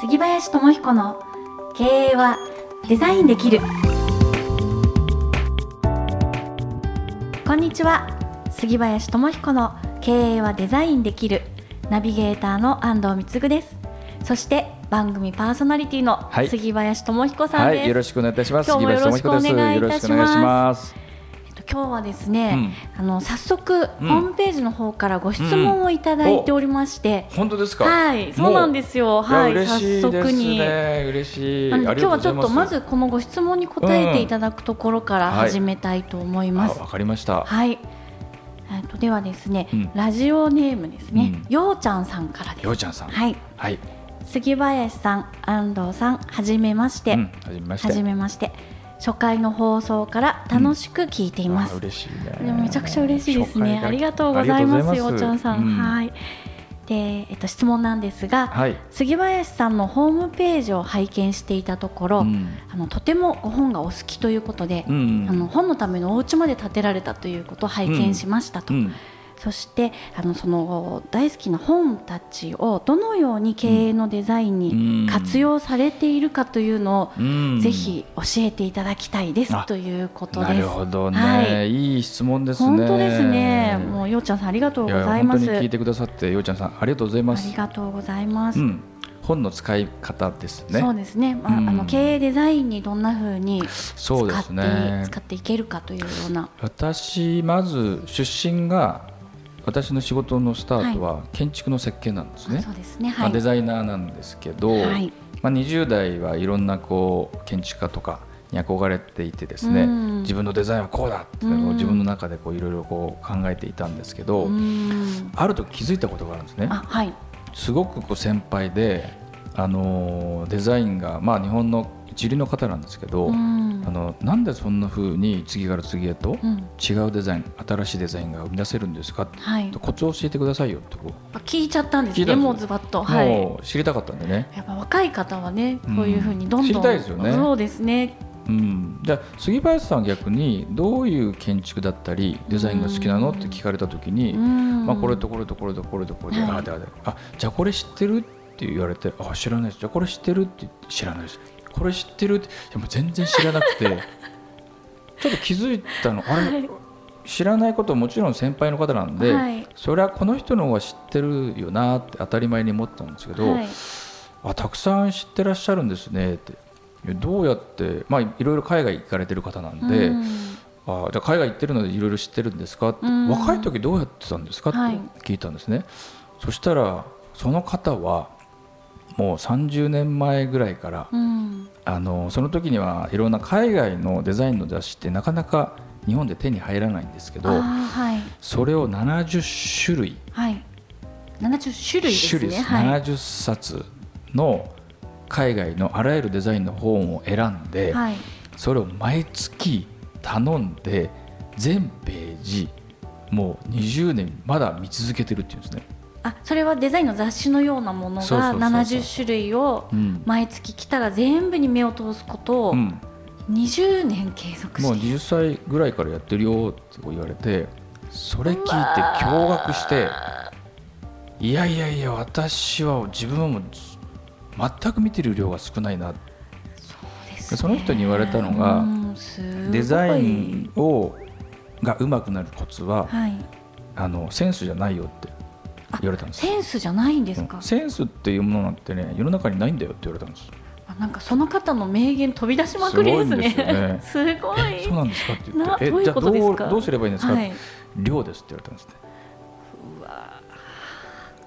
杉林智彦の経営はデザインできる。こんにちは。杉林智彦の経営はデザインできる。ナビゲーターの安藤光です。そして番組パーソナリティの杉林智彦さんです、はい、よろしくお願いいたします。今日もよろしくお願いいたします今日はですね、うん、あの早速、ホームページの方からご質問をいただいておりまして、うん、本当ですか？はいそうなんですよ。はい早速に。嬉しい。今日はちょっとまずこのご質問に答えていただくところから始めたいと思います。わ、はい、かりました。はい。えっとではですね、うん、ラジオネームですね、ようちゃんさんからです。ようちゃんさん。はい。はい。杉林さん安藤さんはじめまして、はじめまして。はじめまして初回の放送から楽しく聞いています。うん、嬉しいね。めちゃくちゃ嬉しいですね。ありがとうございますよちゃんさん。うん、はい。で、えっと質問なんですが、はい、杉林さんのホームページを拝見していたところ、うん、あのとてもご本がお好きということで、うんうん、あの本のためのお家まで建てられたということを拝見しましたと。うんそしてあのその大好きな本たちをどのように経営のデザインに活用されているかというのを、ぜひ教えていただきたいですということです。なるほどね、はい、いい質問ですね。本当ですね。もうようちゃんさんありがとうございます。聞いてくださってようちゃんさんありがとうございます。ありがとうございます。うん本の使い方ですね。そうですね。まあ、うん、あの経営デザインにどんなふうに使って、ね、使っていけるかというような。私まず出身が私の仕事のスタートは建築の設計なんですね。そうですね。まあ、デザイナーなんですけど、はい、まあ、20代はいろんなこう建築家とかに憧れていてですね、自分のデザインはこうだって自分の中でこういろいろこう考えていたんですけど、ある時気づいたことがあるんですね。はい、すごくこう先輩で、あのデザインがまあ日本の一流の方なんですけど、うん、あのなんでそんなふうに次から次へと違うデザイン、うん、新しいデザインが生み出せるんですか、はい、コツを教えてくださいよってこう聞いちゃったんですねもうズバッと、はい、もう知りたかったんでね。やっぱ若い方はねこういうふうにどんどん、知りたいですよね。そうですね。うん、じゃあ杉林さんは逆にどういう建築だったりデザインが好きなの？って聞かれた時に、まあ、これとこれとこれとこれとこれで、はい、ああじゃあこれ知ってる？って言われてあ知らないです。じゃあこれ知ってる？って知らないですこれ知ってる？ってでも全然知らなくて。ちょっと気づいたの。あれ、はい、知らないこともちろん先輩の方なんで、はい、それはこの人の方が知ってるよなって当たり前に思ったんですけど、はい、あたくさん知ってらっしゃるんですね。って。どうやって、まあ、いろいろ海外行かれてる方なんで、うん、あじゃあ海外行ってるのでいろいろ知ってるんですか？って、うん、若い時どうやってたんですか？って聞いたんですね。そしたらその方はもう30年前ぐらいから、うん、あのその時にはいろんな海外のデザインの雑誌ってなかなか日本で手に入らないんですけど、はい、それを70種類、はい、70種類ですね、はい、70冊の海外のあらゆるデザインの本を選んで、はい、それを毎月頼んで全ページもう20年まだ見続けてるっていうんですね。あそれはデザインの雑誌のようなものが70種類を毎月来たら全部に目を通すことを20年継続して、もう20歳ぐらいからやってるよって言われてそれ聞いて驚愕していやいやいや私は自分はもう全く見てる量が少ないな。そ,、その人に言われたのがデザインをがうまくなるコツは、はい、あのセンスじゃないよって言われたんです。センスじゃないんですか、センスっていうものなんてね世の中にないんだよって言われたんです。なんかその方の名言飛び出しまくりですね。すごい、ね、そうなんですかって言って、えじゃあどうどうすればいいんですか、はい、量ですって言われたんですね。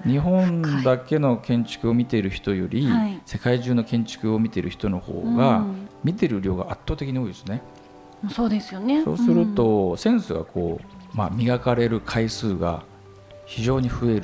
日本だけの建築を見ている人より、はい、世界中の建築を見ている人の方が、見てる量が圧倒的に多いですね。そうですよね。そうすると、うん、センスがこうまあ磨かれる回数が非常に増える。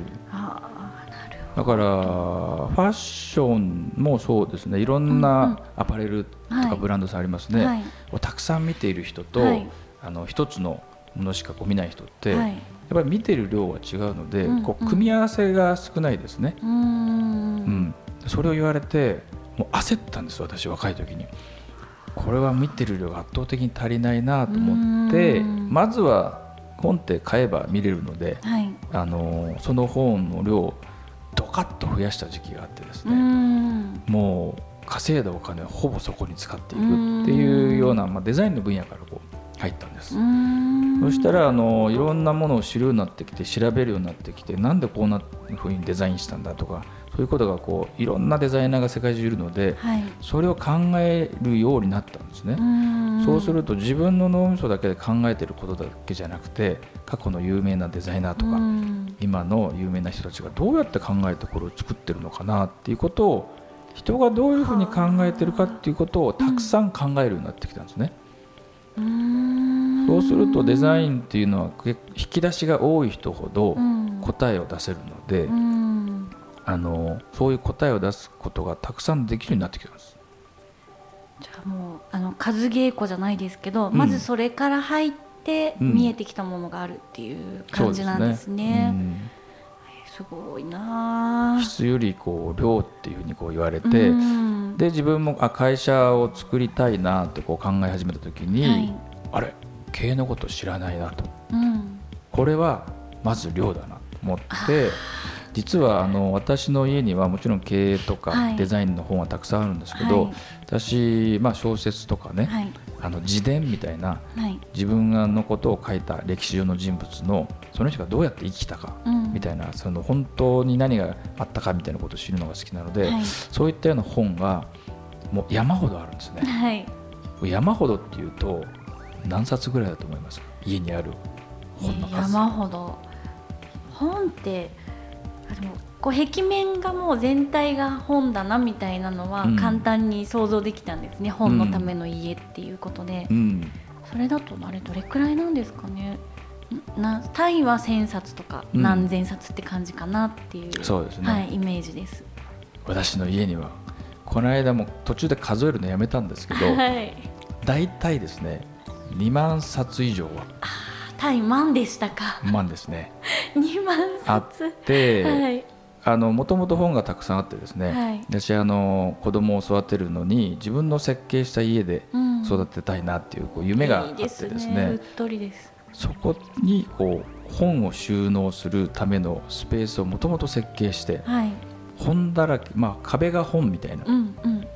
だからファッションもそうですね。いろんなアパレルとかブランドさんありますね、はい。をたくさん見ている人と、はい、あの一つのものしかこう見ない人って、はい、やっぱり見てる量が違うので、うんうん、こう組み合わせが少ないですね。うん、うん、それを言われてもう焦ったんです私若い時に。これは見てる量が圧倒的に足りないなと思ってまずは本って買えば見れるので、はい、あのその本の量ドカッと増やした時期があってですね。もう稼いだお金をほぼそこに使っていくっていうような、まあ、デザインの分野からこう入ったんです。そしたらあのいろんなものを知るようになってきて調べるようになってきてなんでこんなふうにデザインしたんだとかそういうことがこういろんなデザイナーが世界中いるので、はい、それを考えるようになったんですね。そうすると自分の脳みそだけで考えてることだけじゃなくて過去の有名なデザイナーとか今の有名な人たちがどうやって考えてこれを作ってるのかなっていうことを人がどういうふうに考えてるかっていうことをたくさん考えるようになってきたんですね。そうするとデザインっていうのは引き出しが多い人ほど答えを出せるので、あのそういう答えを出すことがたくさんできるようになってきたんです。じゃあもうあの数稽古じゃないですけど、うん、まずそれから入って見えてきたものがあるっていう感じなんですね。うん。すごいな質よりこう量っていうふうにこう言われて、で自分もあ会社を作りたいなってこう考え始めた時に、はい、あれ？経営のこと知らないなと、うん、これはまず量だなと思って実はあの私の家にはもちろん経営とかデザインの本はたくさんあるんですけど、はい、私、まあ、小説とかね、はい、あの自伝みたいな、はい、自分のことを書いた歴史上の人物のその人がどうやって生きたかみたいな、うん、その本当に何があったかみたいなことを知るのが好きなので、そういったような本がもう山ほどあるんですね。山ほどっていうと何冊ぐらいだと思います？家にある本の数、山ほど。本ってでもこう壁面がもう全体が本だなみたいなのは簡単に想像できたんですね、うん、本のための家っていうことで、うん、それだとあれどれくらいなんですかね。な単位は1000冊とか何千冊って感じかなっていう、そうですね、はい、イメージです。私の家にはこの間も途中で数えるのやめたんですけど、はい、大体ですね2万冊以上は対万でしたか？万ですね。2万冊。あって、はい、あのもともと本がたくさんあってですね、はい、私あの子供を育てるのに自分の設計した家で育てたいなっていうこう夢があってですね、いいね。うっとりです。そこにこう本を収納するためのスペースをもともと設計して、はい、本だらけ、まあ、壁が本みたいな、うんうんうん、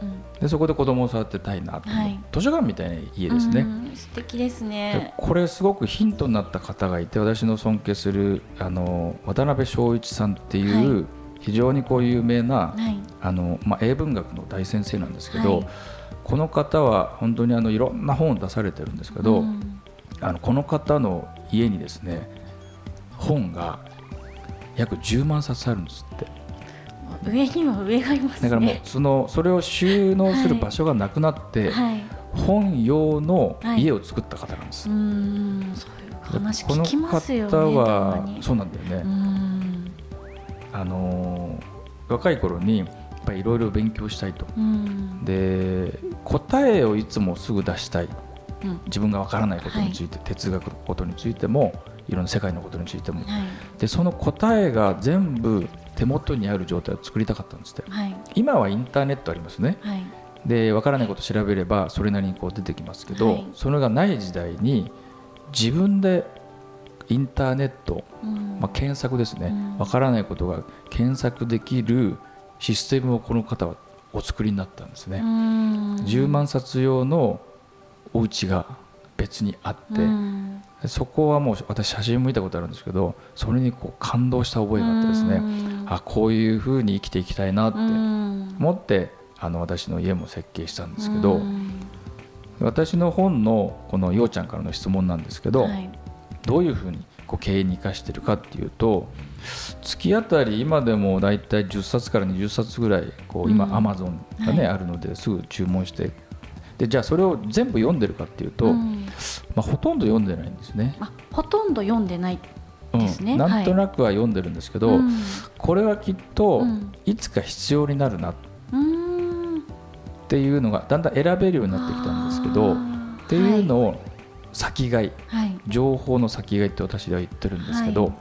でそこで子供を育てたいなと、はい、図書館みたいな家ですね、素敵ですね。これすごくヒントになった方がいて私の尊敬するあの渡辺正一さんっていう、はい、非常にこう有名な、はい、あのまあ、英文学の大先生なんですけど、この方は本当にあのいろんな本を出されてるんですけど、うん、あのこの方の家にですね本が約10万冊あるんですって。上にも上がいます、ね、だからもうそのそれを収納する場所がなくなって、はい、本用の家を作った方なんです。はい、うんそういう話聞きますよね。この方はそうなんだよね。あの若い頃にやっぱりいろいろ勉強したいと。で答えをいつもすぐ出したい。自分がわからないことについて、はい、哲学のことについてもいろんな世界のことについても、はい、でその答えが全部手元にある状態を作りたかったんですって、はい、今はインターネットありますね、はい、で分からないことを調べればそれなりにこう出てきますけど、はい、それがない時代に自分でインターネット、うん、まあ、検索ですね、分、うん、からないことが検索できるシステムをこの方はお作りになったんですね。10万冊用のお家が別にあって、そこはもう私写真も見たことあるんですけどそれにこう感動した覚えがあってですねあこういうふうに生きていきたいなって思ってあの私の家も設計したんですけど私の本のこのようちゃんからの質問なんですけど、はい、どういうふうにこう経営に生かしてるかっていうと月当たり今でも大体10冊から20冊ぐらいこう今アマゾンがね、あるのですぐ注文してでじゃあそれを全部読んでるかっていうと、うん、まあ、ほとんど読んでないんですね。ほとんど読んでないですね、うん、なんとなくは読んでるんですけど、はい、これはきっといつか必要になるなっていうのがだんだん選べるようになってきたんですけどっていうのを先買い、はい、情報の先買いって私は言ってるんですけど、はい、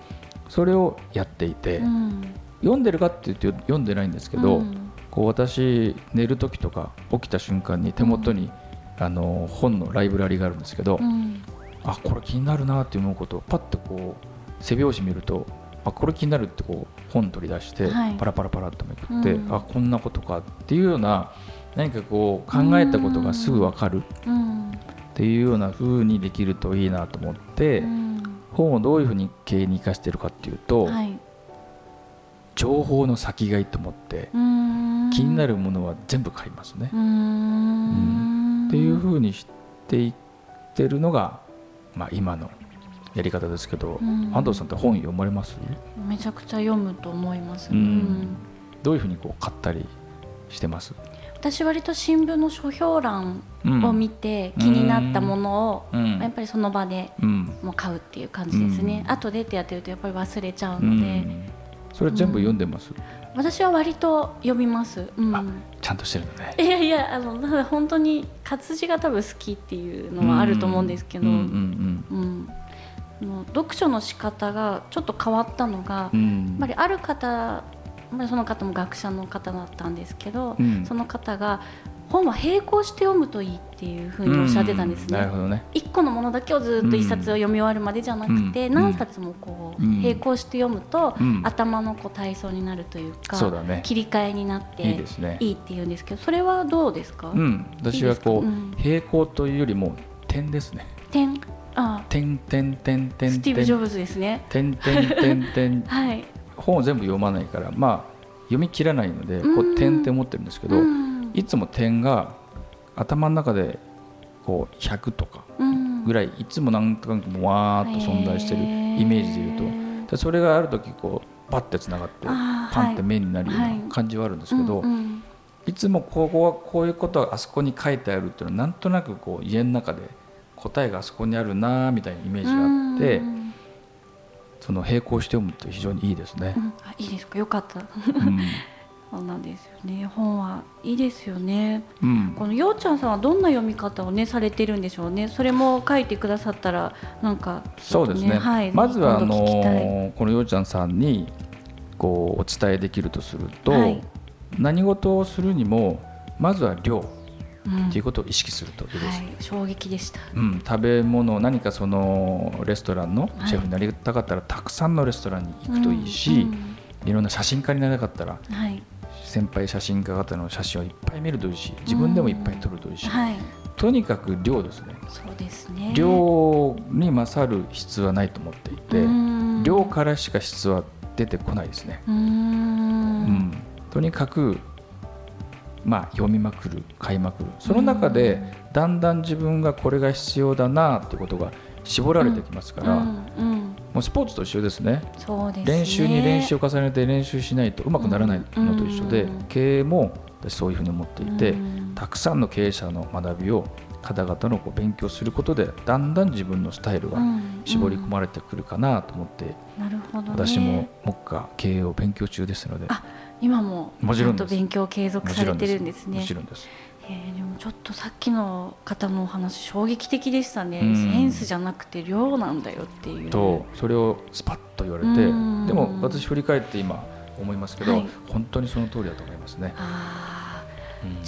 それをやっていて、うん、読んでるかっていうと読んでないんですけど、うん。こう私寝る時とか起きた瞬間に手元に、あの本のライブラリがあるんですけど、うん、あこれ気になるなって思うことをパッとこう背表紙見るとあこれ気になるってこう本取り出して、パラパラパラっとめくって、うん、あこんなことかっていうような何かこう考えたことがすぐ分かるっていうような風にできるといいなと思って、本をどういうふうに経営に生かしているかっていうと、はい、情報の先買いと思って気になるものは全部買いますね。うん、っていうふうにしていってるのが、まあ、今のやり方ですけど、安藤さんって本読まれます？めちゃくちゃ読むと思います、うん、どういうふうにこう買ったりしてます？私割と新聞の書評欄を見て気になったものを、やっぱりその場でもう買うっていう感じですね、うん、後でってやってるとやっぱり忘れちゃうので、それ全部読んでます、私は割と読みます、うん、ちゃんとしてるのね。いやいやあのただ本当に活字が多分好きっていうのはあると思うんですけど、うん読書の仕方がちょっと変わったのが、やっぱりある方その方も学者の方だったんですけど、うん、その方が本は並行して読むといいっていうふうにおっしゃってたんですね。なるほどね。一個のものだけをずっと一冊を読み終わるまでじゃなくて、何冊もこう並行して読むと、頭のこう体操になるというか、切り替えになっていいね。いいっていうんですけどそれはどうですか、うん、私はこう並行というよりも点ですね。点あ点点点点スティーブ・ジョブズですね。点点点点はい。本を全部読まないからまあ読み切らないのでこう点って思ってるんですけどいつも点が頭の中でこう100とかぐらいいつもなんとなくわーっと存在してるイメージでいうと。それがある時こうパッてつながってパンって目になるような感じはあるんですけどいつもここはこういうことはあそこに書いてあるっていうのはなんとなくこう家の中で答えがあそこにあるなみたいなイメージがあって。その並行して読むって非常にいいですね。うん、いいですか、よかった。うん、そうなんですよね。本はいいですよね。うん、このようちゃんさんはどんな読み方をねされてるんでしょうね。それも書いてくださったらなんか、ね、そうですね。はい、まずはあのー、このようちゃんさんにこうお伝えできるとすると、はい、何事をするにもまずは量。っていうことを意識するといいです、はい、衝撃でした、うん、食べ物何かそのレストランのシェフになりたかったら、たくさんのレストランに行くといいし、いろんな写真家になりたかったら、はい、先輩写真家方の写真をいっぱい見るといいし自分でもいっぱい撮るといいし、はい、とにかく量ですね。そうですね。量に勝る質はないと思っていて量からしか質は出てこないですね。うん、とにかくまあ、読みまくる買いまくる。その中でだんだん自分がこれが必要だなっていうことが絞られてきますから、うんうん、もうスポーツと一緒ですね。ね。練習に練習を重ねて練習しないとうまくならないのと一緒で、経営も私そういうふうに思っていて、たくさんの経営者の学びを方々のこう勉強することでだんだん自分のスタイルが絞り込まれてくるかなと思って、なるほど私も目下経営を勉強中ですので。今もちゃんと勉強継続されてるんですね。もちろんです。えー、でもちょっとさっきの方のお話衝撃的でしたね、うん、センスじゃなくて量なんだよっていう。とそれをスパッと言われてでも私振り返って今思いますけど、はい、本当にその通りだと思いますね。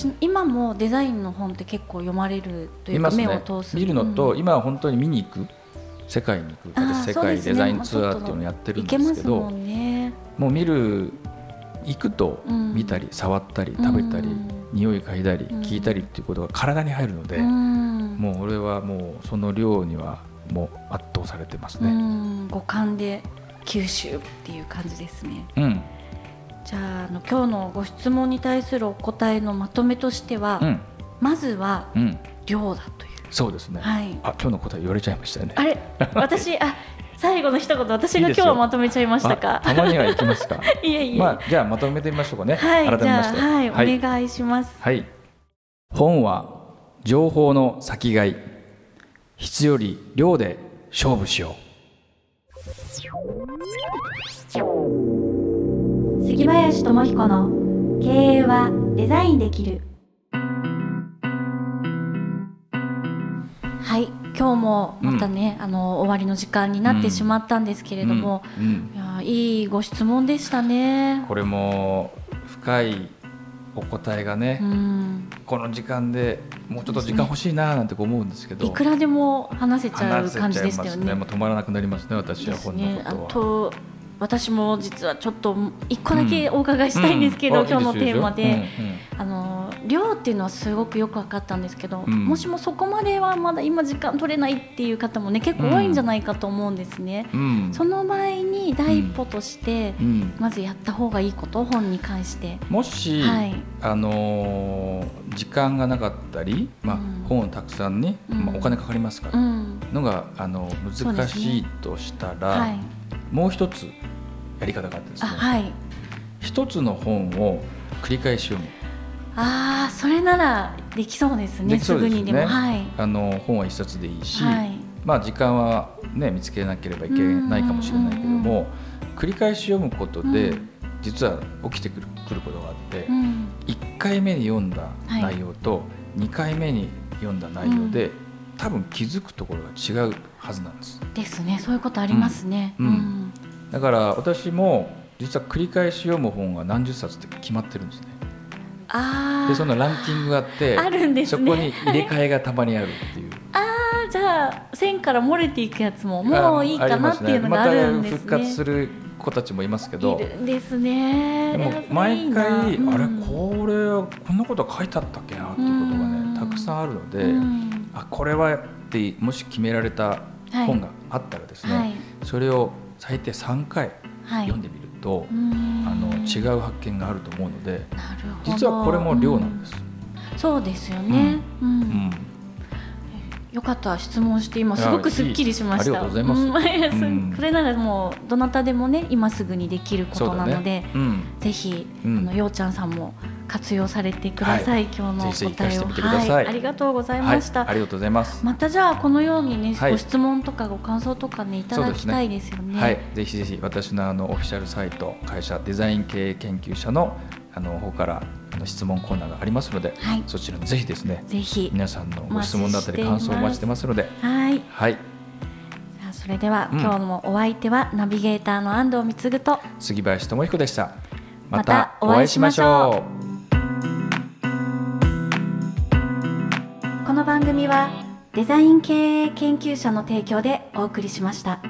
うん、今もデザインの本って結構読まれるというか、目を通す。見るのと、今は本当に見に行く世界に行く私世界デザインツアーっていうのをやってるんですけどもう見る行くと見たり触ったり食べたり匂い嗅いだり聞いたりっていうことが体に入るのでもう俺はもうその量にはもう圧倒されてますね。五感で吸収っていう感じですね、うん、じゃああの今日のご質問に対するお答えのまとめとしては、うん、まずは量だという、そうですね、はい、あ今日の答え言われちゃいましたよね。あれ？私あ最後の一言私が今日はまとめちゃいましたか？たまにはいきますか？いえいえ、まあ、じゃあまとめてみましょうかね、はい、改めまして。はい、はい、お願いします。はい。本は情報の先買い。質より量で勝負しよう。杉林智彦の経営はデザインできる今日もまたね、うん、あの終わりの時間になってしまったんですけれども、うん。うん、いやいいご質問でしたね。これも深いお答えがね、この時間でもうちょっと時間欲しいななんて思うんですけど、いくらでも話せちゃう感じでしたよね。ね。もう止まらなくなりますね私はこんなことは。と私も実はちょっと一個だけお伺いしたいんですけど、うん、今日のテーマで、うん。うん、あの量っていうのはすごくよく分かったんですけど、うん、もしもそこまではまだ今時間取れないっていう方もね結構多いんじゃないかと思うんですね。その場合に第一歩として、まずやった方がいいこと本に関して。もし、はい、あのー、時間がなかったり、まあ本をたくさんね、まあ、お金かかりますから、のがあの難しいとしたら、ね。はい、もう一つやり方があってですね、はい、一つの本を繰り返し読むああそれならできそうですねすぐにでも、はい、あの本は一冊でいいし、はい、まあ時間はね見つけなければいけないかもしれないけども繰り返し読むことで、うん、実は起きてくるくることがあって、うん、1回目に読んだ内容と2回目に読んだ内容で、うん、多分気づくところが違うはずなんです。ですねそういうことありますね。うん。だから私も実は繰り返し読む本が何十冊って決まってるんですね。あでそのランキングがあってあるんです、ね、そこに入れ替えがたまにあるっていう。ああじゃあ線から漏れていくやつももういいかなっていうのがあるんですね。また復活する子たちもいますけど。いるんですね。でも毎回、うん、あれこれこんなこと書いてあったっけなっていうことがねたくさんあるので、うん、あこれはってもし決められた本があったらですね、はい、それを最低3回読んでみると、はい、違う発見があると思うので実はこれも量なんです。うん、そうですよね、うん、うん。よかった質問して今すごくすっきりしました。ありがとうございます。うん、それならもうどなたでもね今すぐにできることなので、ね。うん、ぜひ、あのようちゃんさんも活用されてください、はい、今日の答えを。はい、ありがとうございました、はい、ありがとうございます。またじゃあこのようにね、ご質問とかご感想とかねいただきたいですよね、ね、はい。ぜひぜひ私のあのオフィシャルサイト会社デザイン経営研究者のあの方からあの質問コーナーがありますので、はい、そちらにぜひですねぜひ。皆さんのご質問だったり感想をお待ちしてますので。はい、はい、それでは、うん、今日もお相手はナビゲーターの安藤貢と。杉林智彦でした。またお会いしましょうの番組はデザイン経営研究者の提供でお送りしました。